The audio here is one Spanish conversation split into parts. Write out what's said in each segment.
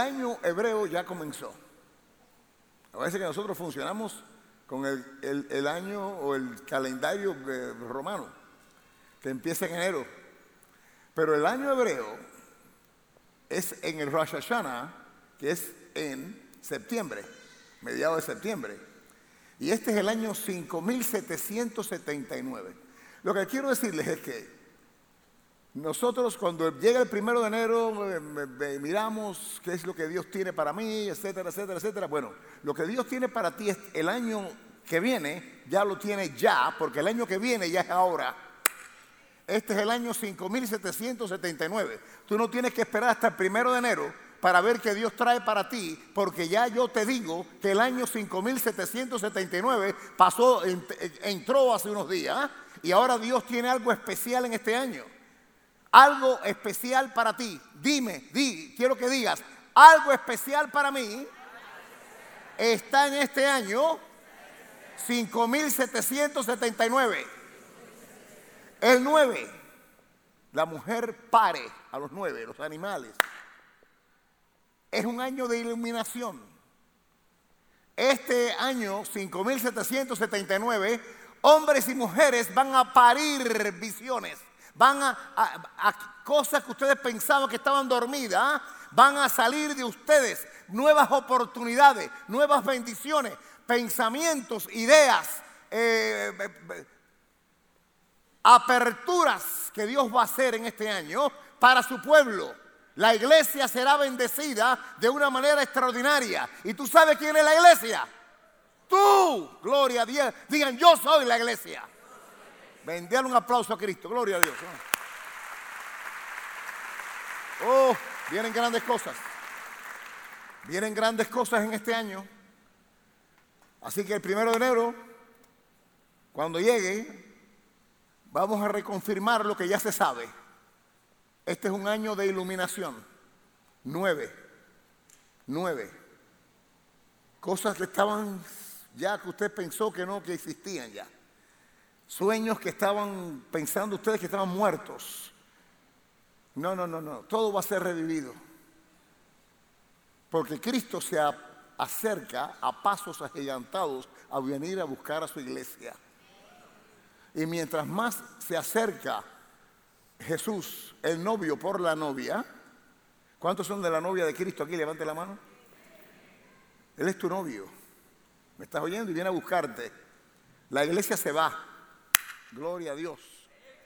año hebreo ya comenzó. A veces que nosotros funcionamos con el, año o el calendario eh, romano, que empieza en enero. Pero el año hebreo es en el Rosh Hashanah, que es en septiembre, mediados de septiembre. Y este es el año 5779. Lo que quiero decirles es que nosotros cuando llega el primero de enero eh, miramos qué es lo que Dios tiene para mí, etcétera, etcétera, etcétera. Bueno, lo que Dios tiene para ti es el año que viene, ya lo tiene ya, porque el año que viene ya es ahora. Este es el año 5779. Tú no tienes que esperar hasta el primero de enero para ver qué Dios trae para ti, porque ya yo te digo que el año 5779 pasó, entró hace unos días y ahora Dios tiene algo especial en este año algo especial para ti. Dime, di, quiero que digas, algo especial para mí está en este año 5779. El 9, la mujer pare a los 9, los animales. Es un año de iluminación. Este año 5779, hombres y mujeres van a parir visiones van a, cosas que ustedes pensaban que estaban dormidas, ¿ah? van a salir de ustedes nuevas oportunidades, nuevas bendiciones, pensamientos, ideas, eh, aperturas que Dios va a hacer en este año para su pueblo. La iglesia será bendecida de una manera extraordinaria. ¿Y tú sabes quién es la iglesia? Tú, gloria a Dios. Digan, yo soy la iglesia. Vendían un aplauso a Cristo. Gloria a Dios. Oh, vienen grandes cosas. Vienen grandes cosas en este año. Así que el primero de enero, cuando llegue, vamos a reconfirmar lo que ya se sabe. Este es un año de iluminación. Nueve. Nueve. Cosas que estaban ya que usted pensó que no, que existían ya. Sueños que estaban pensando ustedes que estaban muertos. No, no, no, no. Todo va a ser revivido. Porque Cristo se acerca a pasos agigantados a venir a buscar a su iglesia. Y mientras más se acerca Jesús, el novio por la novia, ¿cuántos son de la novia de Cristo aquí? Levante la mano. Él es tu novio. ¿Me estás oyendo? Y viene a buscarte. La iglesia se va. Gloria a Dios.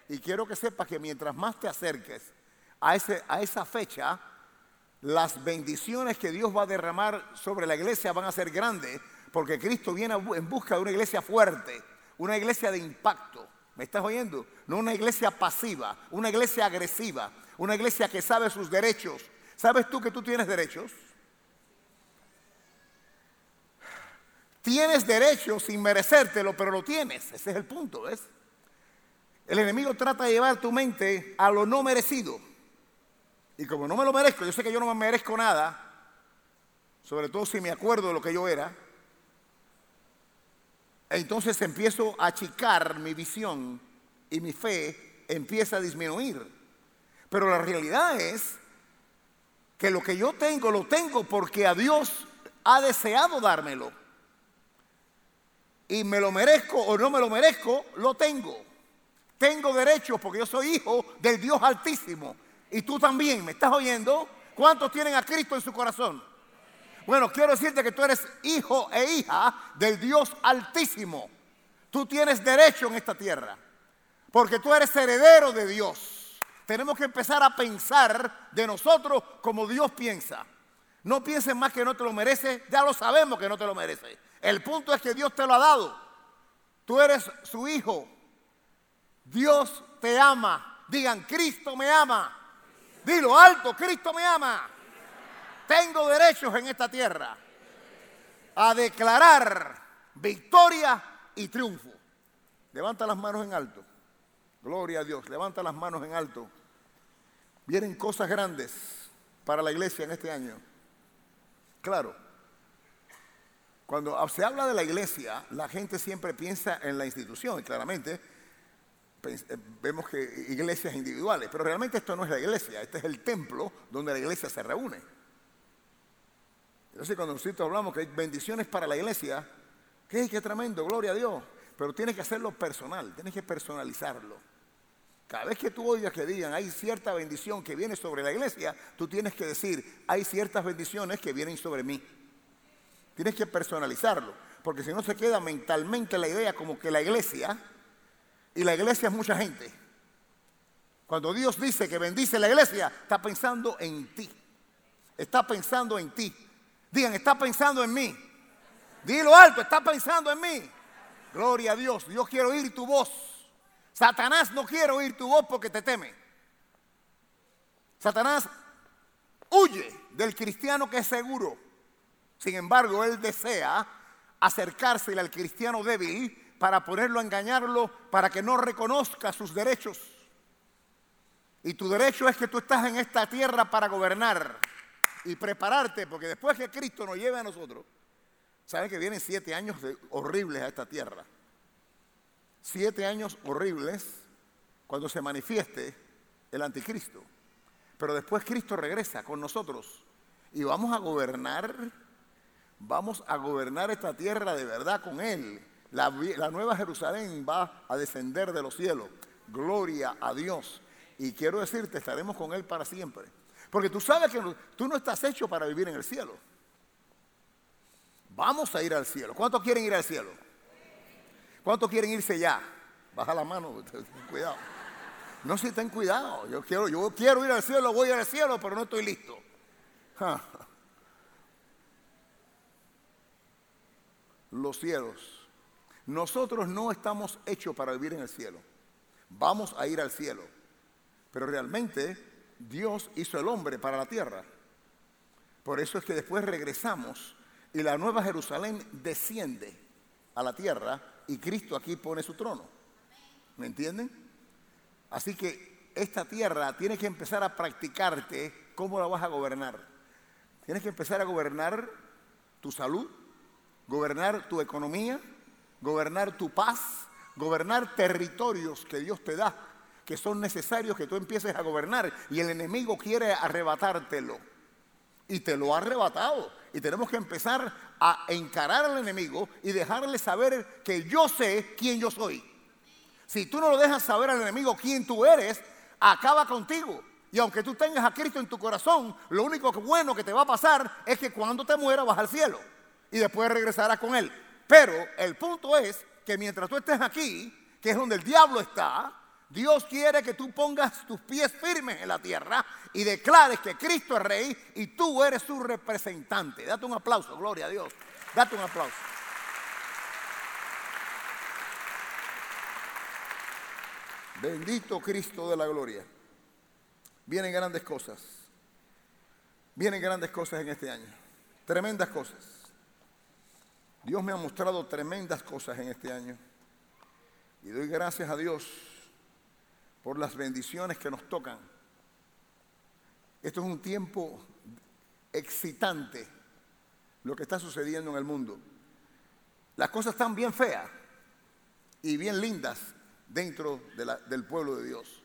Y quiero que sepas que mientras más te acerques a, ese, a esa fecha, las bendiciones que Dios va a derramar sobre la iglesia van a ser grandes, porque Cristo viene en busca de una iglesia fuerte, una iglesia de impacto. ¿Me estás oyendo? No una iglesia pasiva, una iglesia agresiva, una iglesia que sabe sus derechos. ¿Sabes tú que tú tienes derechos? Tienes derechos sin merecértelo, pero lo tienes. Ese es el punto, ¿ves? El enemigo trata de llevar tu mente a lo no merecido. Y como no me lo merezco, yo sé que yo no me merezco nada, sobre todo si me acuerdo de lo que yo era, entonces empiezo a achicar mi visión y mi fe empieza a disminuir. Pero la realidad es que lo que yo tengo, lo tengo porque a Dios ha deseado dármelo. Y me lo merezco o no me lo merezco, lo tengo. Tengo derechos porque yo soy hijo del Dios Altísimo. Y tú también, ¿me estás oyendo? ¿Cuántos tienen a Cristo en su corazón? Bueno, quiero decirte que tú eres hijo e hija del Dios Altísimo. Tú tienes derecho en esta tierra. Porque tú eres heredero de Dios. Tenemos que empezar a pensar de nosotros como Dios piensa. No pienses más que no te lo merece. Ya lo sabemos que no te lo merece. El punto es que Dios te lo ha dado. Tú eres su hijo. Dios te ama. Digan, Cristo me ama. Dilo alto, Cristo me ama. Tengo derechos en esta tierra a declarar victoria y triunfo. Levanta las manos en alto. Gloria a Dios. Levanta las manos en alto. Vienen cosas grandes para la iglesia en este año. Claro. Cuando se habla de la iglesia, la gente siempre piensa en la institución, y claramente vemos que iglesias individuales, pero realmente esto no es la iglesia, este es el templo donde la iglesia se reúne. Entonces cuando nosotros hablamos que hay bendiciones para la iglesia, ¿qué, qué tremendo, gloria a Dios. Pero tienes que hacerlo personal, tienes que personalizarlo. Cada vez que tú oigas que digan hay cierta bendición que viene sobre la iglesia, tú tienes que decir hay ciertas bendiciones que vienen sobre mí. Tienes que personalizarlo, porque si no se queda mentalmente la idea como que la iglesia, y la iglesia es mucha gente. Cuando Dios dice que bendice la iglesia, está pensando en ti. Está pensando en ti. Digan, está pensando en mí. Dilo alto, está pensando en mí. Gloria a Dios. Dios quiere oír tu voz. Satanás no quiere oír tu voz porque te teme. Satanás huye del cristiano que es seguro. Sin embargo, él desea acercársele al cristiano débil para ponerlo a engañarlo, para que no reconozca sus derechos. Y tu derecho es que tú estás en esta tierra para gobernar y prepararte, porque después que Cristo nos lleve a nosotros, saben que vienen siete años horribles a esta tierra. Siete años horribles cuando se manifieste el anticristo. Pero después Cristo regresa con nosotros y vamos a gobernar, vamos a gobernar esta tierra de verdad con Él. La, nueva Jerusalén va a descender de los cielos. Gloria a Dios. Y quiero decirte, estaremos con Él para siempre. Porque tú sabes que tú no estás hecho para vivir en el cielo. Vamos a ir al cielo. ¿Cuántos quieren ir al cielo? ¿Cuántos quieren irse ya? Baja la mano, cuidado. No si ten cuidado. Yo quiero, yo quiero ir al cielo, voy al cielo, pero no estoy listo. Los cielos. Nosotros no estamos hechos para vivir en el cielo. Vamos a ir al cielo. Pero realmente Dios hizo el hombre para la tierra. Por eso es que después regresamos y la nueva Jerusalén desciende a la tierra y Cristo aquí pone su trono. ¿Me entienden? Así que esta tierra tiene que empezar a practicarte cómo la vas a gobernar. Tienes que empezar a gobernar tu salud, gobernar tu economía, gobernar tu paz, gobernar territorios que Dios te da que son necesarios que tú empieces a gobernar y el enemigo quiere arrebatártelo. Y te lo ha arrebatado. Y tenemos que empezar a encarar al enemigo y dejarle saber que yo sé quién yo soy. Si tú no lo dejas saber al enemigo quién tú eres, acaba contigo. Y aunque tú tengas a Cristo en tu corazón, lo único bueno que te va a pasar es que cuando te mueras vas al cielo y después regresarás con Él. Pero el punto es que mientras tú estés aquí, que es donde el diablo está, Dios quiere que tú pongas tus pies firmes en la tierra y declares que Cristo es rey y tú eres su representante. Date un aplauso, gloria a Dios. Date un aplauso. Bendito Cristo de la gloria. Vienen grandes cosas. Vienen grandes cosas en este año. Tremendas cosas. Dios me ha mostrado tremendas cosas en este año. Y doy gracias a Dios por las bendiciones que nos tocan. Esto es un tiempo excitante, lo que está sucediendo en el mundo. Las cosas están bien feas y bien lindas dentro del pueblo de Dios.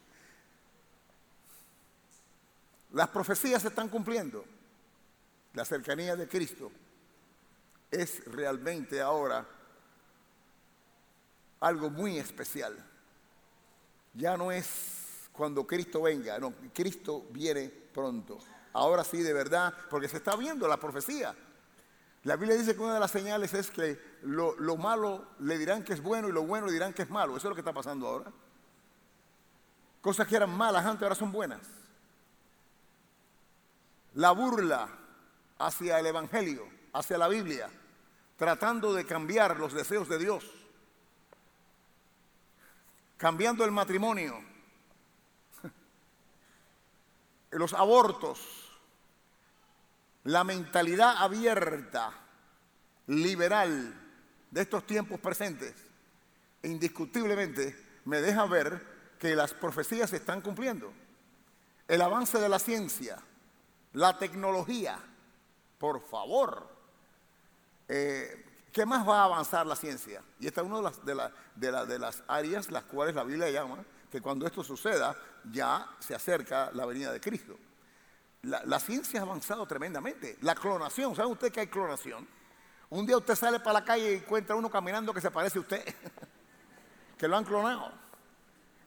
Las profecías se están cumpliendo. La cercanía de Cristo es realmente ahora algo muy especial. Ya no es cuando Cristo venga, no, Cristo viene pronto. Ahora sí, de verdad, porque se está viendo la profecía. La Biblia dice que una de las señales es que lo, lo, malo le dirán que es bueno y lo bueno le dirán que es malo. Eso es lo que está pasando ahora. Cosas que eran malas antes ahora son buenas. La burla hacia el Evangelio, hacia la Biblia, tratando de cambiar los deseos de Dios cambiando el matrimonio, los abortos, la mentalidad abierta, liberal de estos tiempos presentes, indiscutiblemente me deja ver que las profecías se están cumpliendo. El avance de la ciencia, la tecnología, por favor, eh, ¿Qué más va a avanzar la ciencia? Y esta es una de las, de, las áreas las cuales la Biblia llama que cuando esto suceda ya se acerca la venida de Cristo. La, ciencia ha avanzado tremendamente. La clonación, ¿saben ustedes que hay clonación? Un día usted sale para la calle y encuentra uno caminando que se parece a usted, que lo han clonado.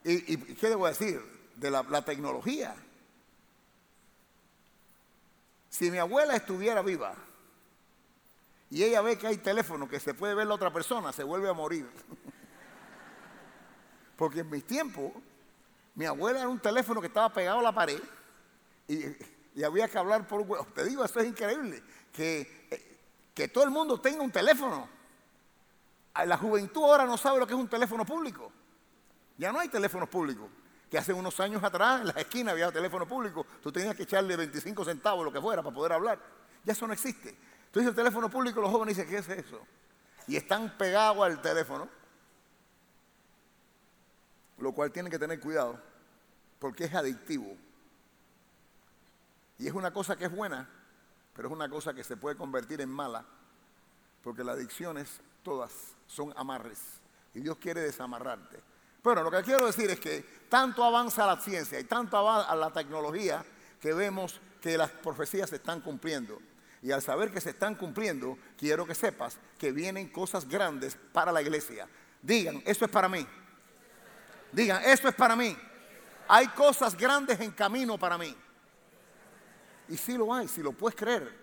¿Y, qué debo decir? De la tecnología. Si mi abuela estuviera viva y ella ve que hay teléfono que se puede ver la otra persona, se vuelve a morir. Porque en mis tiempos, mi abuela era un teléfono que estaba pegado a la pared y, había que hablar por un... Te digo, eso es increíble. Que eh, que todo el mundo tenga un teléfono. La juventud ahora no sabe lo que es un teléfono público. Ya no hay teléfonos públicos. Que hace unos años atrás en las esquinas había teléfono público. Tú tenías que echarle 25 centavos, lo que fuera, para poder hablar. Ya eso no existe. Entonces el teléfono público, los jóvenes dicen, ¿qué es eso? Y están pegados al teléfono. Lo cual tienen que tener cuidado, porque es adictivo. Y es una cosa que es buena, pero es una cosa que se puede convertir en mala, porque las adicciones todas son amarres y Dios quiere desamarrarte. Pero lo que quiero decir es que tanto avanza la ciencia y tanto avanza la tecnología que vemos que las profecías se están cumpliendo. Y al saber que se están cumpliendo, quiero que sepas que vienen cosas grandes para la iglesia. Digan, eso es para mí. Digan, eso es para mí. Hay cosas grandes en camino para mí. Y si lo hay, si lo puedes creer.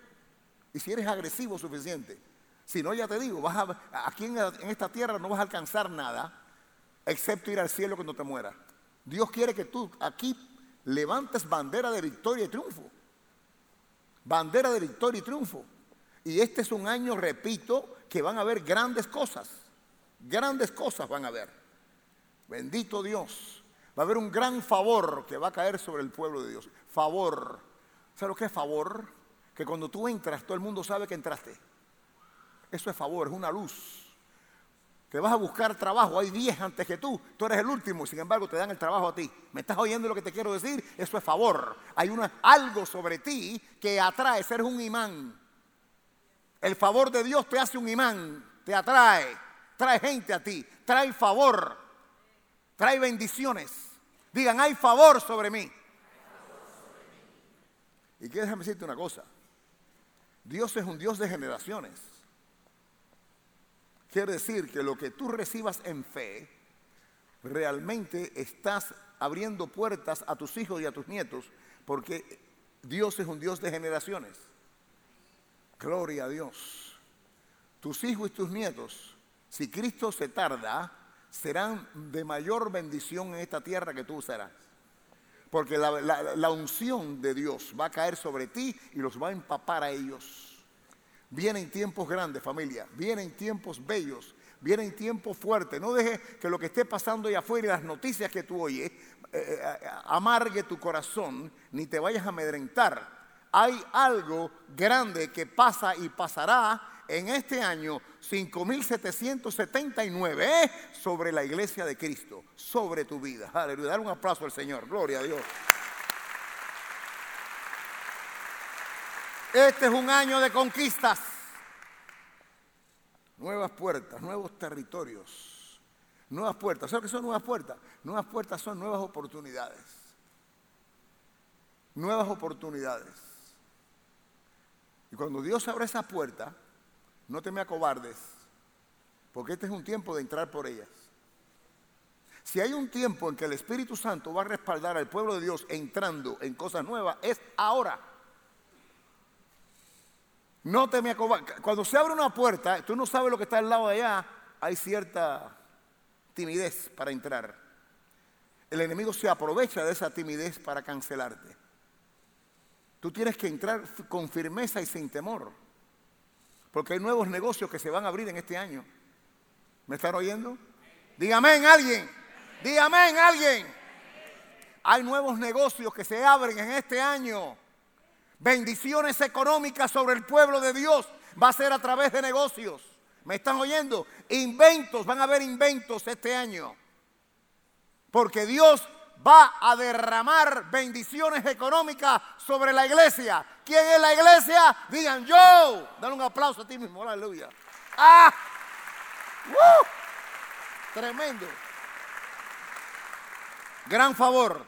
Y si eres agresivo suficiente. Si no, ya te digo, vas a, aquí en, en esta tierra no vas a alcanzar nada, excepto ir al cielo cuando te mueras. Dios quiere que tú aquí levantes bandera de victoria y triunfo. Bandera de victoria y triunfo. Y este es un año, repito, que van a haber grandes cosas. Grandes cosas van a haber. Bendito Dios. Va a haber un gran favor que va a caer sobre el pueblo de Dios. Favor. ¿Sabes lo que es favor? Que cuando tú entras, todo el mundo sabe que entraste. Eso es favor, es una luz. Que vas a buscar trabajo, hay 10 antes que tú, tú eres el último, sin embargo te dan el trabajo a ti. ¿Me estás oyendo lo que te quiero decir? Eso es favor. Hay una, algo sobre ti que atrae, eres un imán. El favor de Dios te hace un imán, te atrae, trae gente a ti, trae favor, trae bendiciones. Digan, hay favor sobre mí. Y quiero déjame decirte una cosa. Dios es un Dios de generaciones. Quiere decir que lo que tú recibas en fe, realmente estás abriendo puertas a tus hijos y a tus nietos, porque Dios es un Dios de generaciones. Gloria a Dios. Tus hijos y tus nietos, si Cristo se tarda, serán de mayor bendición en esta tierra que tú serás. Porque la, unción de Dios va a caer sobre ti y los va a empapar a ellos. Vienen tiempos grandes, familia. Vienen tiempos bellos. Vienen tiempos fuertes. No dejes que lo que esté pasando allá afuera y las noticias que tú oyes eh, eh, amargue tu corazón ni te vayas a amedrentar. Hay algo grande que pasa y pasará en este año 5779 ¿eh? sobre la iglesia de Cristo, sobre tu vida. Aleluya. Dar un aplauso al Señor. Gloria a Dios. Este es un año de conquistas. Nuevas puertas, nuevos territorios. Nuevas puertas. ¿Sabes qué son nuevas puertas? Nuevas puertas son nuevas oportunidades. Nuevas oportunidades. Y cuando Dios abre esa puerta, no te me acobardes, porque este es un tiempo de entrar por ellas. Si hay un tiempo en que el Espíritu Santo va a respaldar al pueblo de Dios entrando en cosas nuevas, es ahora. No te me acobardes. Cuando se abre una puerta, tú no sabes lo que está al lado de allá, hay cierta timidez para entrar. El enemigo se aprovecha de esa timidez para cancelarte. Tú tienes que entrar con firmeza y sin temor. Porque hay nuevos negocios que se van a abrir en este año. ¿Me están oyendo? Dígame en alguien. Dígame en alguien. Hay nuevos negocios que se abren en este año. Bendiciones económicas sobre el pueblo de Dios va a ser a través de negocios. ¿Me están oyendo? Inventos, van a haber inventos este año. Porque Dios va a derramar bendiciones económicas sobre la iglesia. ¿Quién es la iglesia? Digan yo. Dale un aplauso a ti mismo, aleluya. ¡Ah! Tremendo. Gran favor.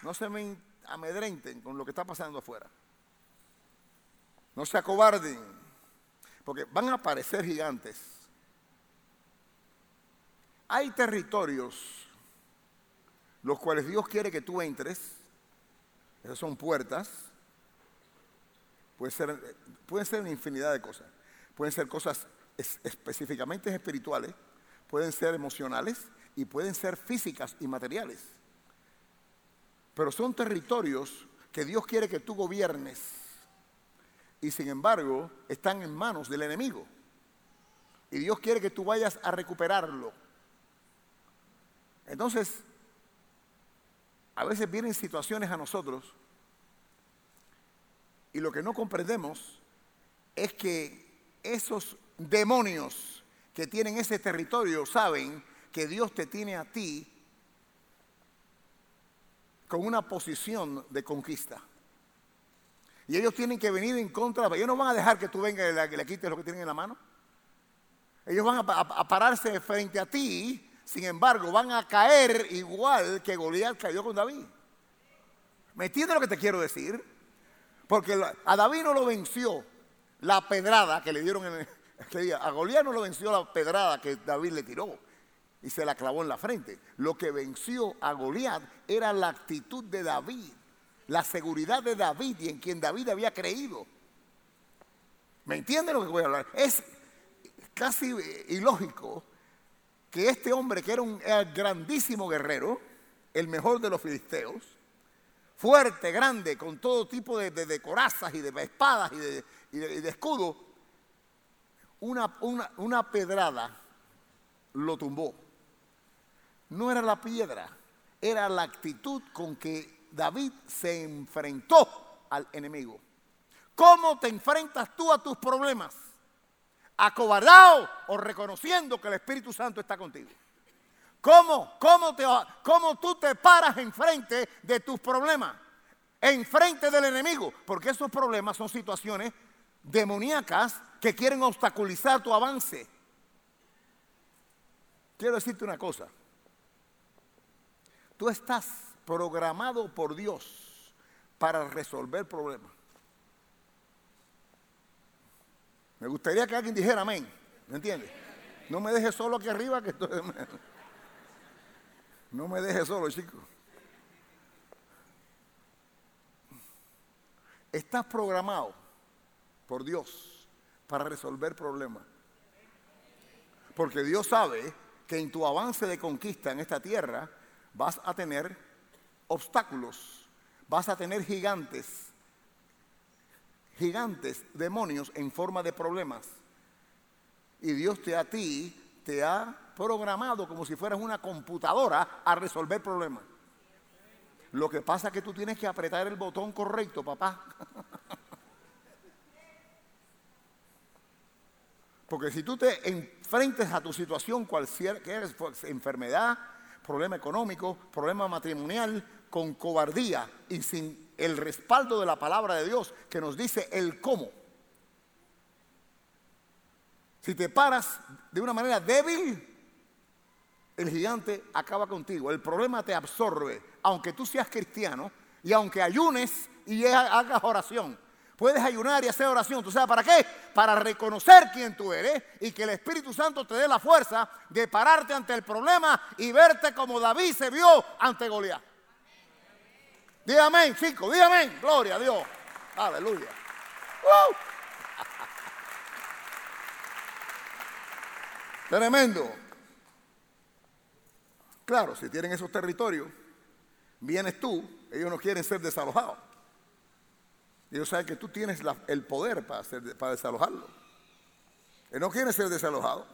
No se me amedrenten con lo que está pasando afuera. No se acobarden, porque van a aparecer gigantes. Hay territorios los cuales Dios quiere que tú entres. Esas son puertas. Puede ser, pueden ser una infinidad de cosas. Pueden ser cosas específicamente espirituales, pueden ser emocionales y pueden ser físicas y materiales. Pero son territorios que Dios quiere que tú gobiernes y sin embargo están en manos del enemigo. Y Dios quiere que tú vayas a recuperarlo. Entonces, a veces vienen situaciones a nosotros y lo que no comprendemos es que esos demonios que tienen ese territorio saben que Dios te tiene a ti con una posición de conquista. Y ellos tienen que venir en contra. Ellos no van a dejar que tú vengas y le, quites lo que tienen en la mano. Ellos van a, pararse frente a ti. Sin embargo, van a caer igual que Goliat cayó con David. ¿Me entiendes lo que te quiero decir? Porque a David no lo venció la pedrada que le dieron. A Goliat no lo venció la pedrada que David le tiró y se la clavó en la frente. Lo que venció a Goliat era la actitud de David, la seguridad de David y en quien David había creído. ¿Me entiende lo que voy a hablar? Es casi ilógico que este hombre, que era un grandísimo guerrero, el mejor de los filisteos, fuerte, grande, con todo tipo de, corazas y de espadas y de, y escudo, una pedrada lo tumbó. No era la piedra, era la actitud con que David se enfrentó al enemigo. ¿Cómo te enfrentas tú a tus problemas? ¿Acobardado o reconociendo que el Espíritu Santo está contigo? ¿Cómo, cómo, te, ¿Cómo tú te paras enfrente de tus problemas? Enfrente del enemigo. Porque esos problemas son situaciones demoníacas que quieren obstaculizar tu avance. Quiero decirte una cosa. Tú estás programado por Dios para resolver problemas. Me gustaría que alguien dijera amén. ¿Me entiendes? No me dejes solo aquí arriba que estoy... No me dejes solo, chicos. Estás programado por Dios para resolver problemas. Porque Dios sabe que en tu avance de conquista en esta tierra vas a tener obstáculos, vas a tener gigantes, gigantes, demonios en forma de problemas. Y Dios te a ti te ha programado como si fueras una computadora a resolver problemas. Lo que pasa es que tú tienes que apretar el botón correcto, papá. Porque si tú te enfrentes a tu situación, cualquier que eres, pues, enfermedad, problema económico, problema matrimonial, con cobardía y sin el respaldo de la palabra de Dios que nos dice el cómo. Si te paras de una manera débil, el gigante acaba contigo. El problema te absorbe, aunque tú seas cristiano y aunque ayunes y hagas oración. Puedes ayunar y hacer oración. ¿Tú sabes para qué? Para reconocer quién tú eres y que el Espíritu Santo te dé la fuerza de pararte ante el problema y verte como David se vio ante Goliat. Dígame, amén, chicos, dígame. Gloria a Dios. Aleluya. Tremendo. Claro, si tienen esos territorios, vienes tú, ellos no quieren ser desalojados. Ellos saben que tú tienes el poder para, para desalojarlo. Él no quiere ser desalojado.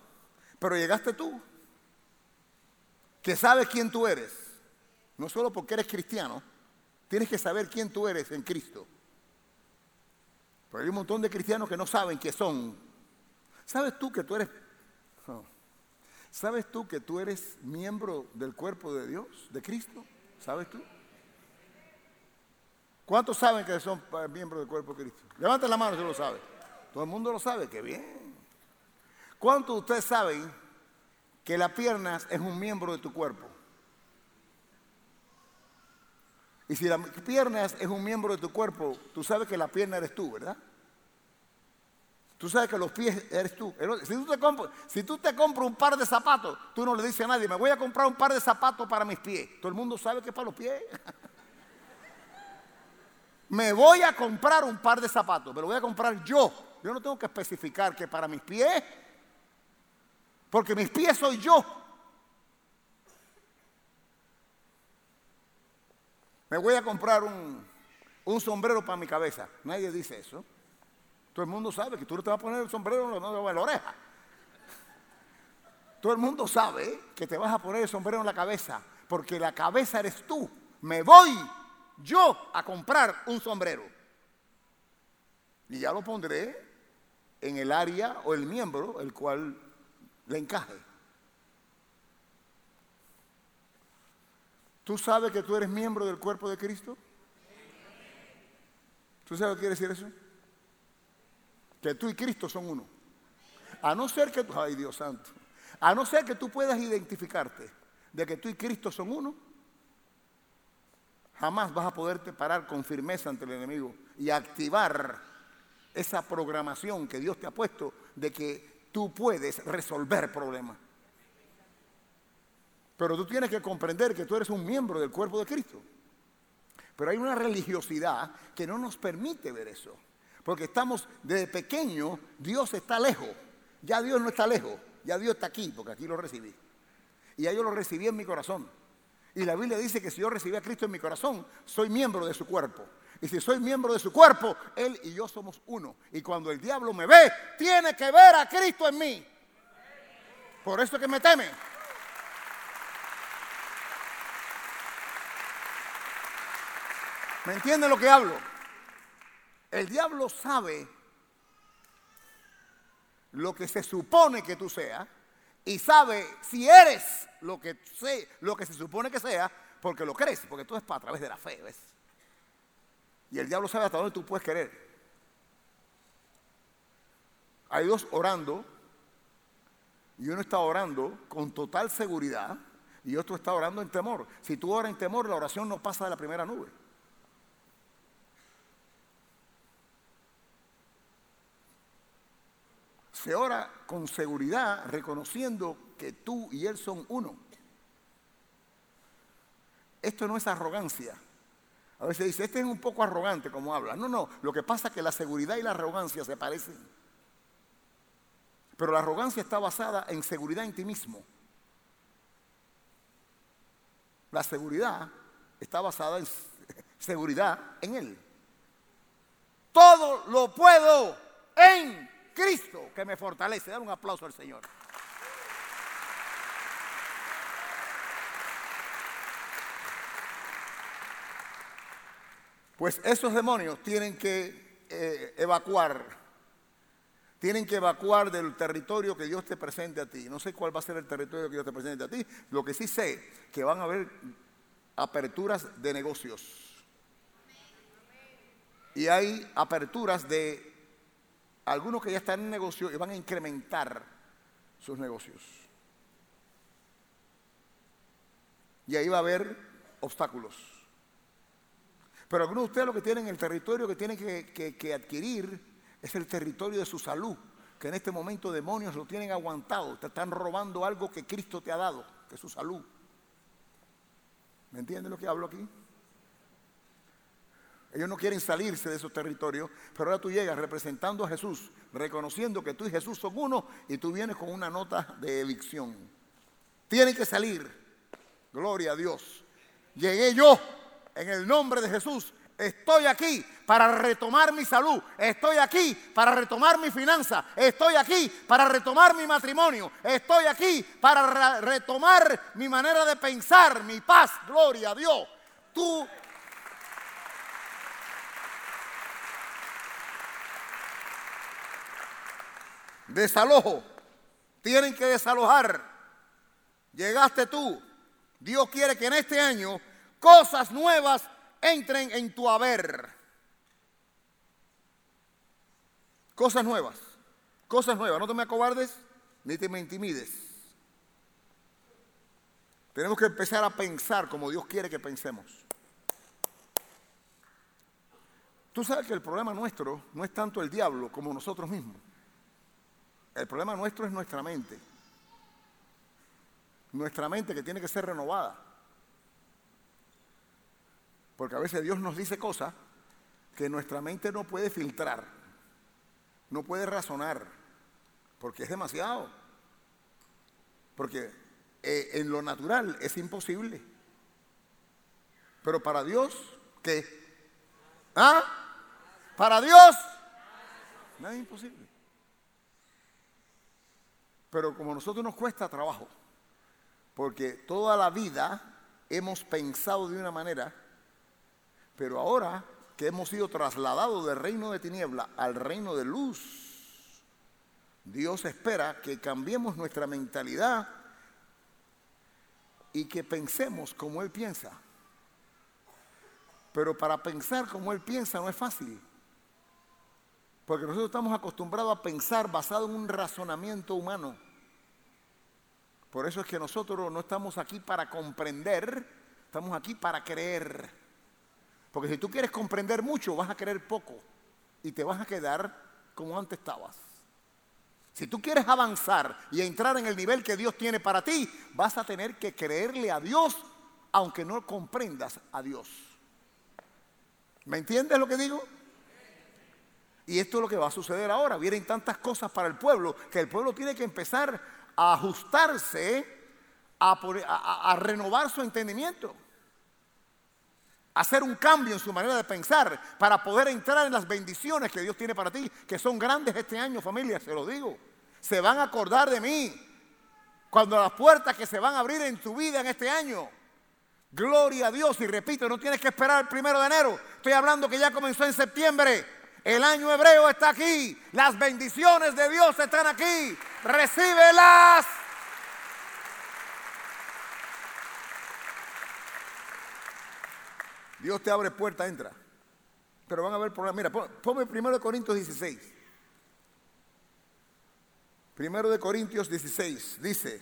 Pero llegaste tú, que sabes quién tú eres. No solo porque eres cristiano, tienes que saber quién tú eres en Cristo. Pero hay un montón de cristianos que no saben qué son. ¿Sabes tú que tú eres... ¿Sabes tú que tú eres miembro del cuerpo de Dios, de Cristo? ¿Sabes tú? ¿Cuántos saben que son miembros del cuerpo de Cristo? Levanten la mano si lo sabe. Todo el mundo lo sabe, qué bien. ¿Cuántos de ustedes saben que la pierna es un miembro de tu cuerpo? Y si la pierna es un miembro de tu cuerpo, tú sabes que la pierna eres tú, ¿verdad? Tú sabes que los pies eres tú. Si tú, te compras, si tú te compras un par de zapatos, tú no le dices a nadie, me voy a comprar un par de zapatos para mis pies. Todo el mundo sabe que es para los pies. me voy a comprar un par de zapatos, pero lo voy a comprar yo. Yo no tengo que especificar que para mis pies, porque mis pies soy yo. Me voy a comprar un, un sombrero para mi cabeza. Nadie dice eso. Todo el mundo sabe que tú no te vas a poner el sombrero en la oreja. Todo el mundo sabe que te vas a poner el sombrero en la cabeza, porque la cabeza eres tú. Me voy yo a comprar un sombrero. Y ya lo pondré en el área o el miembro el cual le encaje. ¿Tú sabes que tú eres miembro del cuerpo de Cristo? ¿Tú sabes lo que quiere decir eso? que tú y Cristo son uno. A no ser que, ay Dios santo, a no ser que tú puedas identificarte de que tú y Cristo son uno, jamás vas a poderte parar con firmeza ante el enemigo y activar esa programación que Dios te ha puesto de que tú puedes resolver problemas. Pero tú tienes que comprender que tú eres un miembro del cuerpo de Cristo. Pero hay una religiosidad que no nos permite ver eso. Porque estamos desde pequeño, Dios está lejos. Ya Dios no está lejos, ya Dios está aquí, porque aquí lo recibí. Y ya yo lo recibí en mi corazón. Y la Biblia dice que si yo recibí a Cristo en mi corazón, soy miembro de su cuerpo. Y si soy miembro de su cuerpo, Él y yo somos uno. Y cuando el diablo me ve, tiene que ver a Cristo en mí. Por eso es que me teme. ¿Me entienden lo que hablo? El diablo sabe lo que se supone que tú seas y sabe si eres lo que, sé, lo que se supone que sea porque lo crees, porque tú es para a través de la fe, ¿ves? Y el diablo sabe hasta dónde tú puedes querer. Hay dos orando y uno está orando con total seguridad y otro está orando en temor. Si tú oras en temor, la oración no pasa de la primera nube. Se ora con seguridad reconociendo que tú y Él son uno. Esto no es arrogancia. A veces dice, este es un poco arrogante como habla. No, no, lo que pasa es que la seguridad y la arrogancia se parecen. Pero la arrogancia está basada en seguridad en ti mismo. La seguridad está basada en seguridad en Él. Todo lo puedo en Cristo que me fortalece. Dar un aplauso al Señor. Pues esos demonios tienen que eh, evacuar, tienen que evacuar del territorio que Dios te presente a ti. No sé cuál va a ser el territorio que Dios te presente a ti. Lo que sí sé, que van a haber aperturas de negocios. Y hay aperturas de algunos que ya están en negocio y van a incrementar sus negocios. Y ahí va a haber obstáculos. Pero algunos de ustedes lo que tienen, el territorio que tienen que, adquirir es el territorio de su salud, que en este momento demonios lo tienen aguantado, te están robando algo que Cristo te ha dado, que es su salud. ¿Me entienden lo que hablo aquí? Ellos no quieren salirse de esos territorios, pero ahora tú llegas representando a Jesús, reconociendo que tú y Jesús son uno y tú vienes con una nota de evicción. Tienen que salir. Gloria a Dios. Llegué yo en el nombre de Jesús. Estoy aquí para retomar mi salud. Estoy aquí para retomar mi finanza. Estoy aquí para retomar mi matrimonio. Estoy aquí para retomar mi manera de pensar, mi paz. Gloria a Dios. Tú Desalojo. Tienen que desalojar. Llegaste tú. Dios quiere que en este año cosas nuevas entren en tu haber. Cosas nuevas. Cosas nuevas. No te me acobardes ni te me intimides. Tenemos que empezar a pensar como Dios quiere que pensemos. Tú sabes que el problema nuestro no es tanto el diablo como nosotros mismos. El problema nuestro es nuestra mente. Nuestra mente que tiene que ser renovada. Porque a veces Dios nos dice cosas que nuestra mente no puede filtrar, no puede razonar, porque es demasiado. Porque eh, en lo natural es imposible. Pero para Dios, ¿qué? ¿Ah? Para Dios, nada es imposible. Pero como a nosotros nos cuesta trabajo, porque toda la vida hemos pensado de una manera, pero ahora que hemos sido trasladados del reino de tiniebla al reino de luz, Dios espera que cambiemos nuestra mentalidad y que pensemos como Él piensa. Pero para pensar como Él piensa no es fácil. Porque nosotros estamos acostumbrados a pensar basado en un razonamiento humano. Por eso es que nosotros no estamos aquí para comprender, estamos aquí para creer. Porque si tú quieres comprender mucho, vas a creer poco y te vas a quedar como antes estabas. Si tú quieres avanzar y entrar en el nivel que Dios tiene para ti, vas a tener que creerle a Dios aunque no comprendas a Dios. ¿Me entiendes lo que digo? Y esto es lo que va a suceder ahora. Vienen tantas cosas para el pueblo que el pueblo tiene que empezar a ajustarse, a, renovar su entendimiento, a hacer un cambio en su manera de pensar para poder entrar en las bendiciones que Dios tiene para ti, que son grandes este año, familia, se lo digo. Se van a acordar de mí cuando las puertas que se van a abrir en tu vida en este año Gloria a Dios. Y repito, no tienes que esperar el primero de enero. Estoy hablando que ya comenzó en septiembre. El año hebreo está aquí. Las bendiciones de Dios están aquí. Recíbelas. Dios te abre puerta, entra. Pero van a haber problemas. Mira, ponme primero de Corintios 16. Primero de Corintios 16 dice,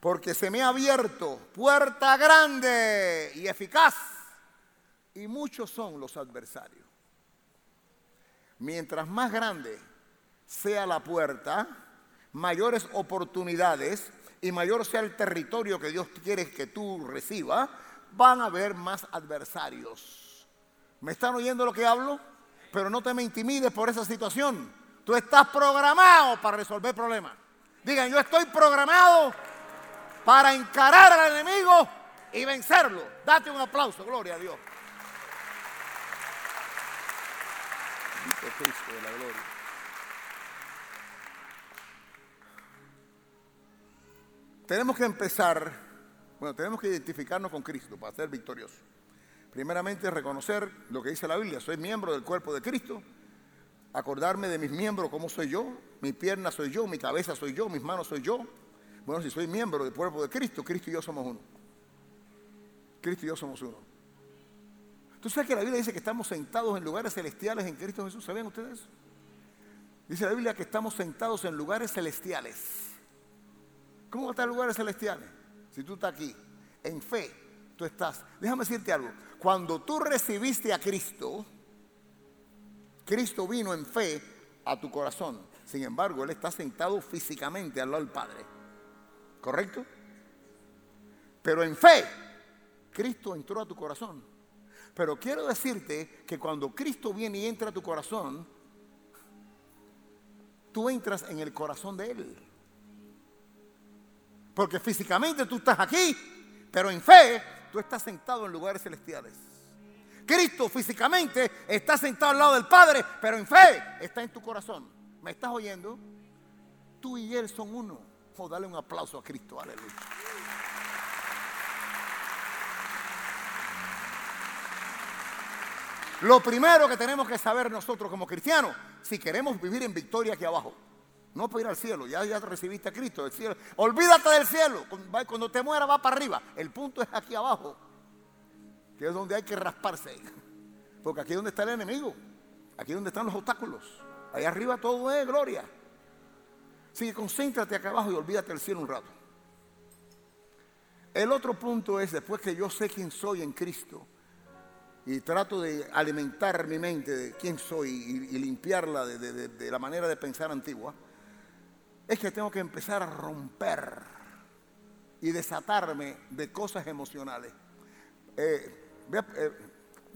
porque se me ha abierto puerta grande y eficaz, y muchos son los adversarios. Mientras más grande sea la puerta, mayores oportunidades y mayor sea el territorio que Dios quiere que tú recibas, van a haber más adversarios. ¿Me están oyendo lo que hablo? Pero no te me intimides por esa situación. Tú estás programado para resolver problemas. Digan, yo estoy programado para encarar al enemigo y vencerlo. Date un aplauso, gloria a Dios. Cristo de la gloria. Tenemos que empezar, bueno, tenemos que identificarnos con Cristo para ser victoriosos. Primeramente, reconocer lo que dice la Biblia, soy miembro del cuerpo de Cristo, acordarme de mis miembros, cómo soy yo, mi pierna soy yo, mi cabeza soy yo, mis manos soy yo, bueno, si soy miembro del cuerpo de Cristo, Cristo y yo somos uno. Cristo y yo somos uno. ¿Tú sabes que la Biblia dice que estamos sentados en lugares celestiales en Cristo Jesús? ¿Sabían ustedes? Dice la Biblia que estamos sentados en lugares celestiales. ¿Cómo están lugares celestiales? Si tú estás aquí, en fe, tú estás. Déjame decirte algo. Cuando tú recibiste a Cristo, Cristo vino en fe a tu corazón. Sin embargo, Él está sentado físicamente al lado del Padre. ¿Correcto? Pero en fe, Cristo entró a tu corazón. Pero quiero decirte que cuando Cristo viene y entra a tu corazón, tú entras en el corazón de Él. Porque físicamente tú estás aquí, pero en fe tú estás sentado en lugares celestiales. Cristo físicamente está sentado al lado del Padre, pero en fe está en tu corazón. ¿Me estás oyendo? Tú y Él son uno. Oh, dale un aplauso a Cristo, aleluya. Lo primero que tenemos que saber nosotros como cristianos, si queremos vivir en victoria aquí abajo, no para ir al cielo, ya, ya recibiste a Cristo. Olvídate del cielo, cuando te muera va para arriba. El punto es aquí abajo, que es donde hay que rasparse. Porque aquí es donde está el enemigo, aquí es donde están los obstáculos. Ahí arriba todo es gloria. Así que concéntrate acá abajo y olvídate del cielo un rato. El otro punto es, después que yo sé quién soy en Cristo, y trato de alimentar mi mente de quién soy y, limpiarla de, la manera de pensar antigua, es que tengo que empezar a romper y desatarme de cosas emocionales. Eh, vea, eh,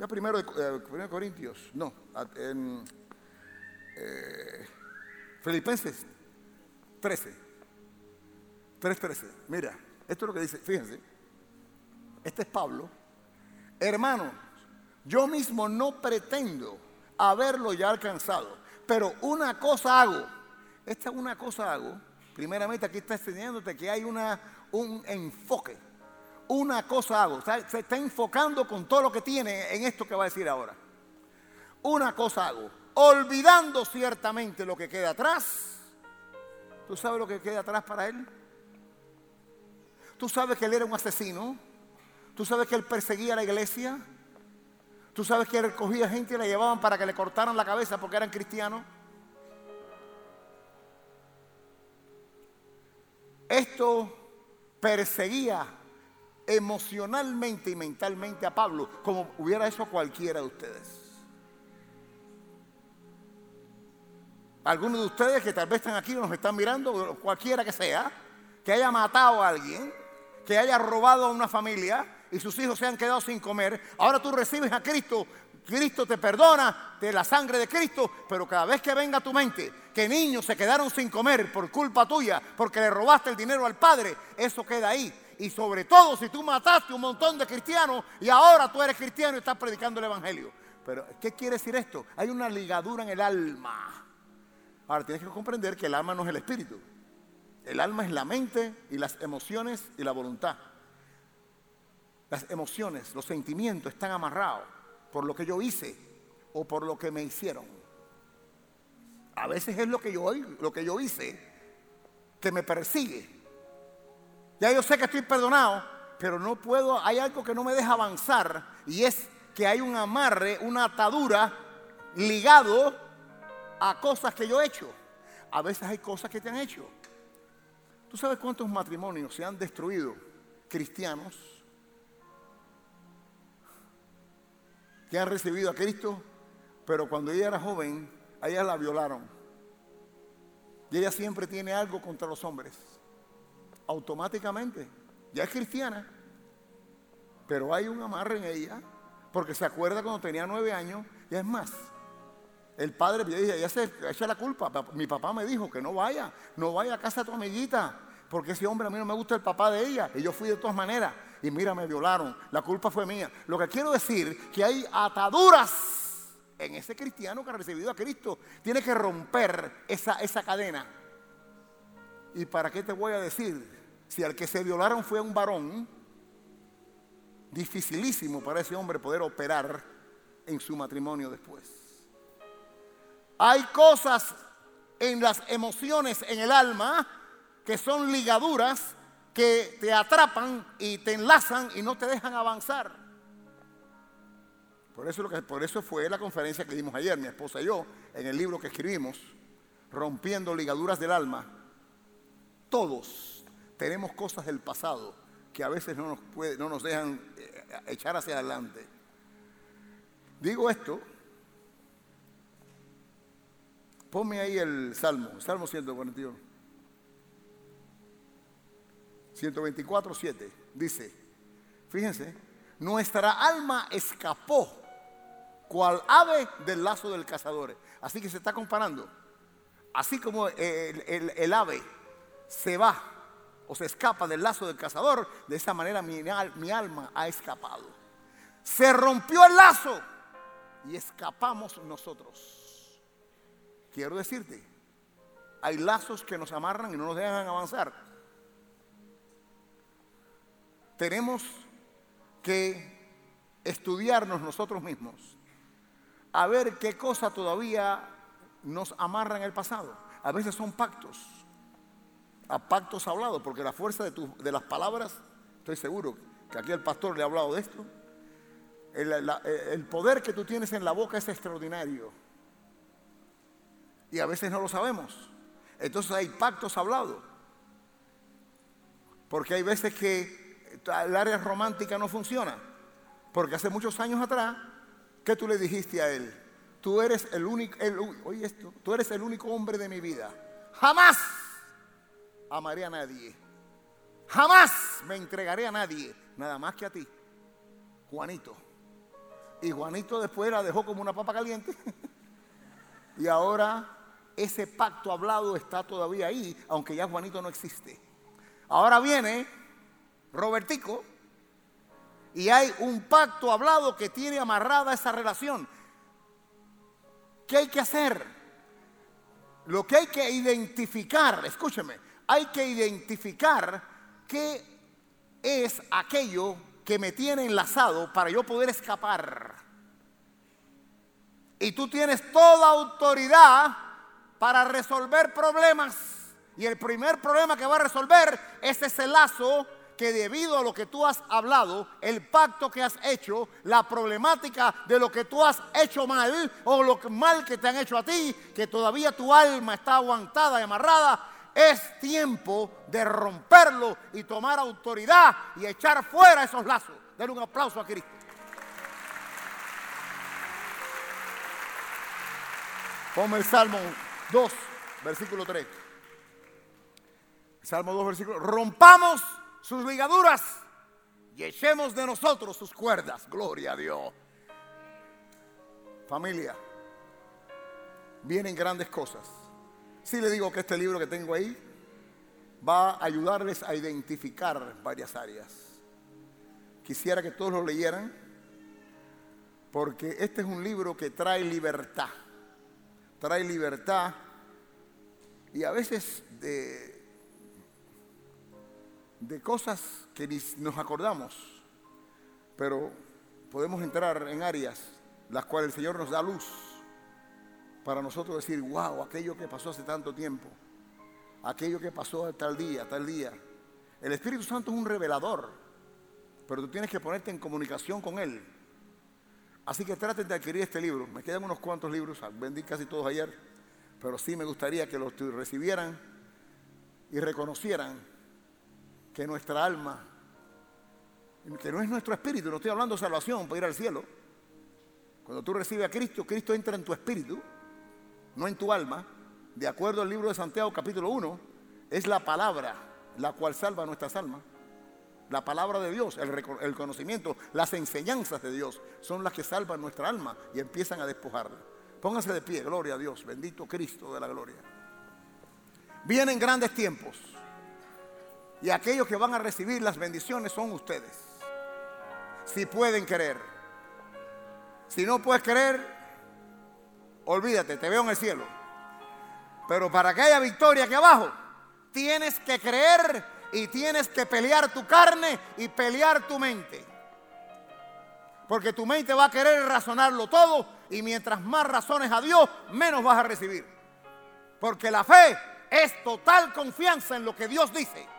primero, eh, Corintios, no, en Filipenses 13, 3.13, mira, esto es lo que dice, fíjense, este es Pablo, hermano, yo mismo no pretendo haberlo ya alcanzado, pero una cosa hago. Esta una cosa hago. Primeramente aquí está enseñándote que hay un enfoque. Una cosa hago. se está enfocando con todo lo que tiene en esto que va a decir ahora. Una cosa hago. Olvidando ciertamente lo que queda atrás. ¿Tú sabes lo que queda atrás para él? ¿Tú sabes que él era un asesino? ¿Tú sabes que él perseguía a la iglesia? ¿Tú sabes que recogía gente y la llevaban para que le cortaran la cabeza porque eran cristianos? Esto perseguía emocionalmente y mentalmente a Pablo como hubiera hecho cualquiera de ustedes. Algunos de ustedes que tal vez están aquí o nos están mirando, cualquiera que sea, que haya matado a alguien, que haya robado a una familia, y sus hijos se han quedado sin comer. Ahora tú recibes a Cristo, Cristo te perdona de la sangre de Cristo, pero cada vez que venga a tu mente que niños se quedaron sin comer por culpa tuya, porque le robaste el dinero al Padre, eso queda ahí. Y sobre todo si tú mataste un montón de cristianos y ahora tú eres cristiano y estás predicando el Evangelio. Pero, ¿qué quiere decir esto? Hay una ligadura en el alma. Ahora tienes que comprender que el alma no es el espíritu. El alma es la mente y las emociones y la voluntad. Las emociones, los sentimientos están amarrados por lo que yo hice o por lo que me hicieron. A veces es lo que yo, hice que me persigue. Ya yo sé que estoy perdonado, pero no puedo, hay algo que no me deja avanzar y es que hay un amarre, una atadura ligado a cosas que yo he hecho. A veces hay cosas que te han hecho. ¿Tú sabes cuántos matrimonios se han destruido cristianos que han recibido a Cristo, pero cuando ella era joven, a ella la violaron. Y ella siempre tiene algo contra los hombres. Automáticamente. Ya es cristiana. Pero hay un amarre en ella. Porque se acuerda cuando tenía nueve años. Y es más. El padre me dice, ella se echa la culpa. Mi papá me dijo que no vaya. No vaya a casa de tu amiguita. Porque ese hombre a mí no me gusta el papá de ella. Y yo fui de todas maneras y mira, me violaron, la culpa fue mía. Lo que quiero decir que hay ataduras en ese cristiano que ha recibido a Cristo. Tiene que romper esa, esa cadena. ¿Y para qué te voy a decir? Si al que se violaron fue un varón, dificilísimo para ese hombre poder operar en su matrimonio después. Hay cosas en las emociones, en el alma, que son ligaduras que te atrapan y te enlazan y no te dejan avanzar. Por eso, lo que, por eso fue la conferencia que dimos ayer, mi esposa y yo, en el libro que escribimos, Rompiendo ligaduras del alma. Todos tenemos cosas del pasado que a veces no nos, puede, no nos dejan eh, echar hacia adelante. Digo esto, ponme ahí el Salmo, Salmo 141. 124, 7. Dice, fíjense, nuestra alma escapó cual ave del lazo del cazador. Así que se está comparando. Así como el, ave se va o se escapa del lazo del cazador, de esa manera mi, mi alma ha escapado. Se rompió el lazo y escapamos nosotros. Quiero decirte, hay lazos que nos amarran y no nos dejan avanzar tenemos que estudiarnos nosotros mismos, a ver qué cosa todavía nos amarra en el pasado. A veces son pactos, a pactos hablados, porque la fuerza de, de las palabras, estoy seguro que aquí el pastor le ha hablado de esto, el poder que tú tienes en la boca es extraordinario. Y a veces no lo sabemos. Entonces hay pactos hablados. Porque hay veces que el área romántica no funciona. Porque hace muchos años atrás ¿qué tú le dijiste a él? Tú eres el único, esto, tú eres el único hombre de mi vida. Jamás amaré a nadie. Jamás me entregaré a nadie, nada más que a ti, Juanito. Y Juanito después la dejó como una papa caliente. y ahora ese pacto hablado está todavía ahí, aunque ya Juanito no existe. Ahora viene Robertico y hay un pacto hablado que tiene amarrada esa relación. ¿Qué hay que hacer? Lo que hay que identificar, escúcheme, hay que identificar qué es aquello que me tiene enlazado para yo poder escapar. Y tú tienes toda autoridad para resolver problemas. Y el primer problema que va a resolver es ese lazo que debido a lo que tú has hablado, el pacto que has hecho, la problemática de lo que tú has hecho mal o lo mal que te han hecho a ti, que todavía tu alma está aguantada y amarrada, es tiempo de romperlo y tomar autoridad y echar fuera esos lazos. Den un aplauso a Cristo. Ponme el Salmo 2, versículo 3. Salmo 2, versículo. Rompamos sus ligaduras y echemos de nosotros sus cuerdas. Gloria a Dios. Familia, vienen grandes cosas. Si le digo que este libro que tengo ahí va a ayudarles a identificar varias áreas. Quisiera que todos lo leyeran porque este es un libro que trae libertad. Trae libertad y a veces de de cosas que nos acordamos, pero podemos entrar en áreas las cuales el Señor nos da luz para nosotros decir, wow, aquello que pasó hace tanto tiempo, aquello que pasó tal día, tal día. El Espíritu Santo es un revelador, pero tú tienes que ponerte en comunicación con Él. Así que traten de adquirir este libro. Me quedan unos cuantos libros, vendí casi todos ayer, pero sí me gustaría que los recibieran y reconocieran que nuestra alma, que no es nuestro espíritu, no estoy hablando de salvación para ir al cielo. Cuando tú recibes a Cristo, Cristo entra en tu espíritu, no en tu alma. De acuerdo al libro de Santiago capítulo 1, es la palabra la cual salva nuestras almas. La palabra de Dios, el, conocimiento, las enseñanzas de Dios son las que salvan nuestra alma y empiezan a despojarla. Pónganse de pie, gloria a Dios, bendito Cristo de la gloria. Vienen grandes tiempos. Y aquellos que van a recibir las bendiciones son ustedes. Si pueden creer. Si no puedes creer, olvídate, te veo en el cielo. Pero para que haya victoria aquí abajo, tienes que creer y tienes que pelear tu carne y pelear tu mente. Porque tu mente va a querer razonarlo todo y mientras más razones a Dios, menos vas a recibir. Porque la fe es total confianza en lo que Dios dice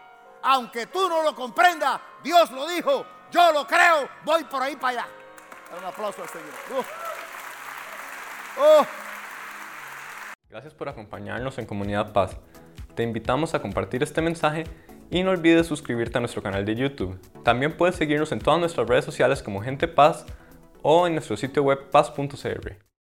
aunque tú no lo comprendas, Dios lo dijo, yo lo creo, voy por ahí para allá. Un aplauso al Señor. Oh. Gracias por acompañarnos en Comunidad Paz. Te invitamos a compartir este mensaje y no olvides suscribirte a nuestro canal de YouTube. También puedes seguirnos en todas nuestras redes sociales como Gente Paz o en nuestro sitio web paz.cr.